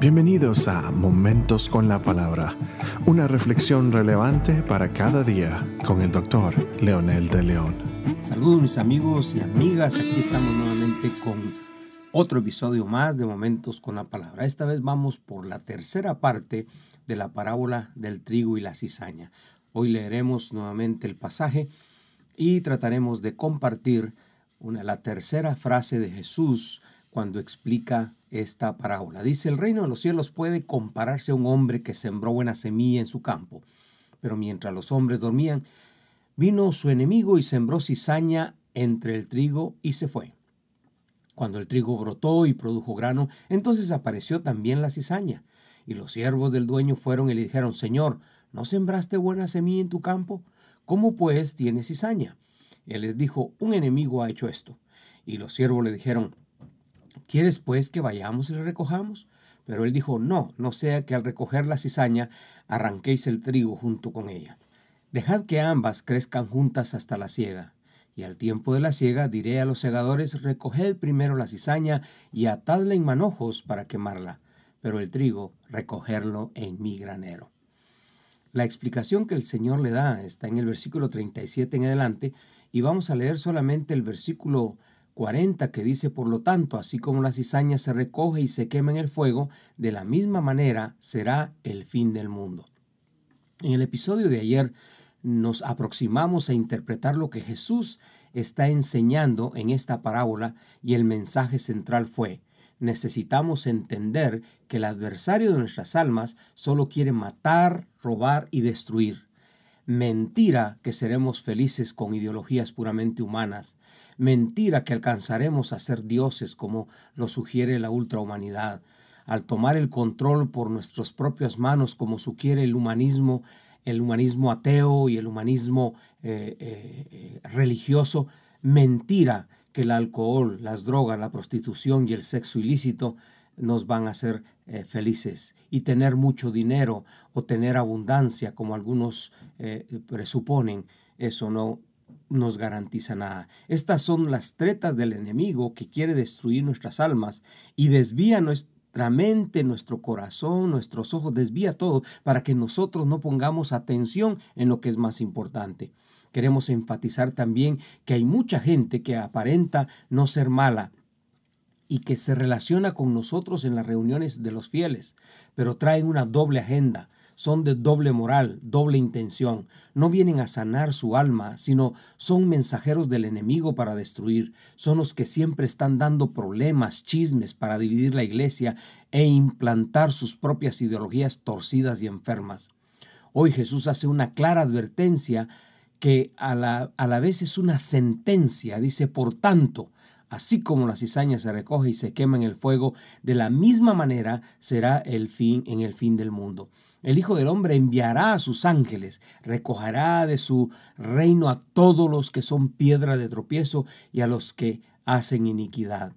Bienvenidos a Momentos con la Palabra, una reflexión relevante para cada día con el doctor Leonel de León. Saludos mis amigos y amigas, aquí estamos nuevamente con otro episodio más de Momentos con la Palabra. Esta vez vamos por la tercera parte de la parábola del trigo y la cizaña. Hoy leeremos nuevamente el pasaje y trataremos de compartir la tercera frase de Jesús cuando explica esta parábola. Dice, el reino de los cielos puede compararse a un hombre que sembró buena semilla en su campo, pero mientras los hombres dormían, vino su enemigo y sembró cizaña entre el trigo y se fue. Cuando el trigo brotó y produjo grano, entonces apareció también la cizaña. Y los siervos del dueño fueron y le dijeron, Señor, ¿no sembraste buena semilla en tu campo? ¿Cómo pues tienes cizaña? Él les dijo, un enemigo ha hecho esto. Y los siervos le dijeron, ¿Quieres pues que vayamos y le recojamos? Pero él dijo, no, no sea que al recoger la cizaña arranquéis el trigo junto con ella. Dejad que ambas crezcan juntas hasta la siega. Y al tiempo de la siega diré a los segadores, recoged primero la cizaña y atadla en manojos para quemarla, pero el trigo recogerlo en mi granero. La explicación que el Señor le da está en el versículo 37 en adelante y vamos a leer solamente el versículo 40 que dice, por lo tanto, así como la cizaña se recoge y se quema en el fuego, de la misma manera será el fin del mundo. En el episodio de ayer nos aproximamos a interpretar lo que Jesús está enseñando en esta parábola y el mensaje central fue, necesitamos entender que el adversario de nuestras almas solo quiere matar, robar y destruir. Mentira que seremos felices con ideologías puramente humanas. Mentira que alcanzaremos a ser dioses como lo sugiere la ultrahumanidad. Al tomar el control por nuestras propias manos como sugiere el humanismo, el humanismo ateo y el humanismo eh, eh, religioso, mentira que el alcohol, las drogas, la prostitución y el sexo ilícito nos van a hacer eh, felices y tener mucho dinero o tener abundancia como algunos eh, presuponen, eso no nos garantiza nada. Estas son las tretas del enemigo que quiere destruir nuestras almas y desvía nuestra mente, nuestro corazón, nuestros ojos, desvía todo para que nosotros no pongamos atención en lo que es más importante. Queremos enfatizar también que hay mucha gente que aparenta no ser mala, y que se relaciona con nosotros en las reuniones de los fieles, pero traen una doble agenda, son de doble moral, doble intención, no vienen a sanar su alma, sino son mensajeros del enemigo para destruir, son los que siempre están dando problemas, chismes para dividir la iglesia e implantar sus propias ideologías torcidas y enfermas. Hoy Jesús hace una clara advertencia que a la, a la vez es una sentencia, dice, por tanto, Así como la cizaña se recoge y se quema en el fuego, de la misma manera será el fin en el fin del mundo. El Hijo del Hombre enviará a sus ángeles, recogerá de su reino a todos los que son piedra de tropiezo y a los que hacen iniquidad.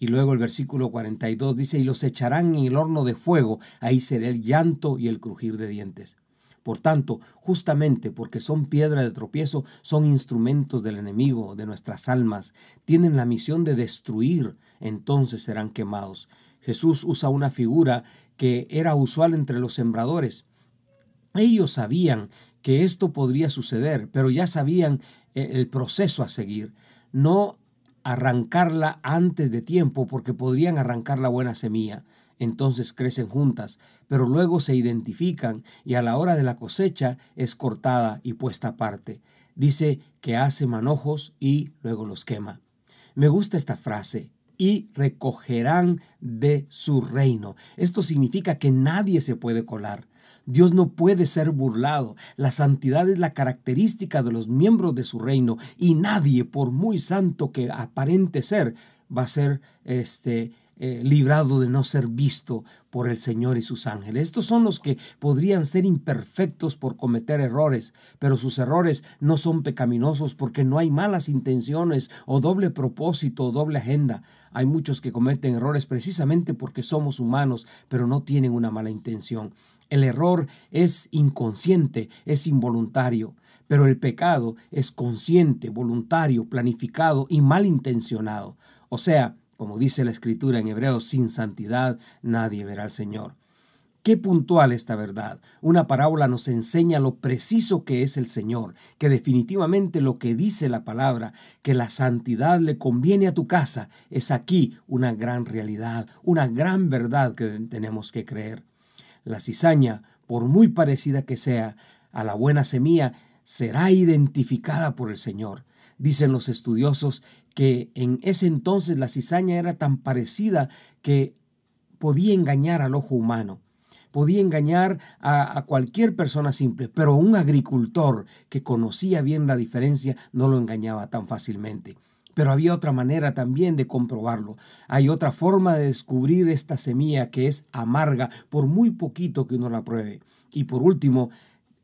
Y luego el versículo 42 dice, y los echarán en el horno de fuego, ahí será el llanto y el crujir de dientes. Por tanto, justamente porque son piedra de tropiezo, son instrumentos del enemigo, de nuestras almas, tienen la misión de destruir, entonces serán quemados. Jesús usa una figura que era usual entre los sembradores. Ellos sabían que esto podría suceder, pero ya sabían eh, el proceso a seguir. No arrancarla antes de tiempo porque podrían arrancar la buena semilla. Entonces crecen juntas, pero luego se identifican y a la hora de la cosecha es cortada y puesta aparte. Dice que hace manojos y luego los quema. Me gusta esta frase, y recogerán de su reino. Esto significa que nadie se puede colar. Dios no puede ser burlado. La santidad es la característica de los miembros de su reino y nadie, por muy santo que aparente ser, va a ser este eh, librado de no ser visto por el Señor y sus ángeles. Estos son los que podrían ser imperfectos por cometer errores, pero sus errores no son pecaminosos porque no hay malas intenciones o doble propósito o doble agenda. Hay muchos que cometen errores precisamente porque somos humanos, pero no tienen una mala intención. El error es inconsciente, es involuntario, pero el pecado es consciente, voluntario, planificado y malintencionado. O sea, Como dice la escritura en hebreo, sin santidad nadie verá al Señor. Qué puntual esta verdad. Una parábola nos enseña lo preciso que es el Señor, que definitivamente lo que dice la palabra, que la santidad le conviene a tu casa, es aquí una gran realidad, una gran verdad que tenemos que creer. La cizaña, por muy parecida que sea a la buena semilla, será identificada por el Señor. Dicen los estudiosos que en ese entonces la cizaña era tan parecida que podía engañar al ojo humano podía engañar a, cualquier persona simple, pero un agricultor que conocía bien la diferencia no lo engañaba tan fácilmente. Pero había otra manera también de comprobarlo. Hay otra forma de descubrir esta semilla que es amarga por muy poquito que uno la pruebe. Y por último,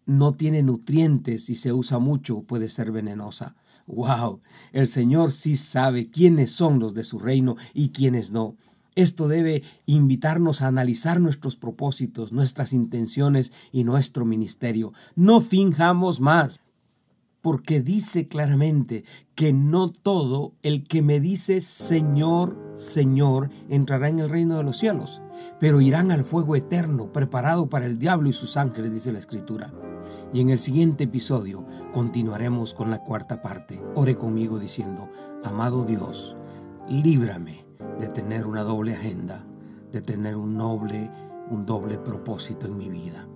no tiene nutrientes y se usa mucho, puede ser venenosa. ¡Wow! El Señor sí sabe quiénes son los de su reino y quiénes no. Esto debe invitarnos a analizar nuestros propósitos, nuestras intenciones y nuestro ministerio. No finjamos más, porque dice claramente que no todo el que me dice Señor, Señor entrará en el reino de los cielos, pero irán al fuego eterno preparado para el diablo y sus ángeles, dice la Escritura. Y en el siguiente episodio continuaremos con la cuarta parte. Ore conmigo diciendo, amado Dios, líbrame de tener una doble agenda, de tener un noble, un doble propósito en mi vida.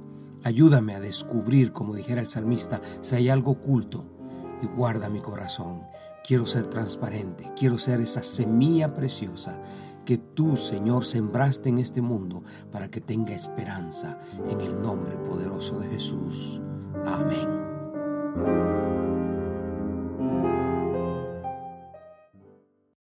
Ayúdame a descubrir, como dijera el salmista, si hay algo oculto y guarda mi corazón. Quiero ser transparente, quiero ser esa semilla preciosa que tú, Señor, sembraste en este mundo para que tenga esperanza en el nombre poderoso de Jesús. Amén.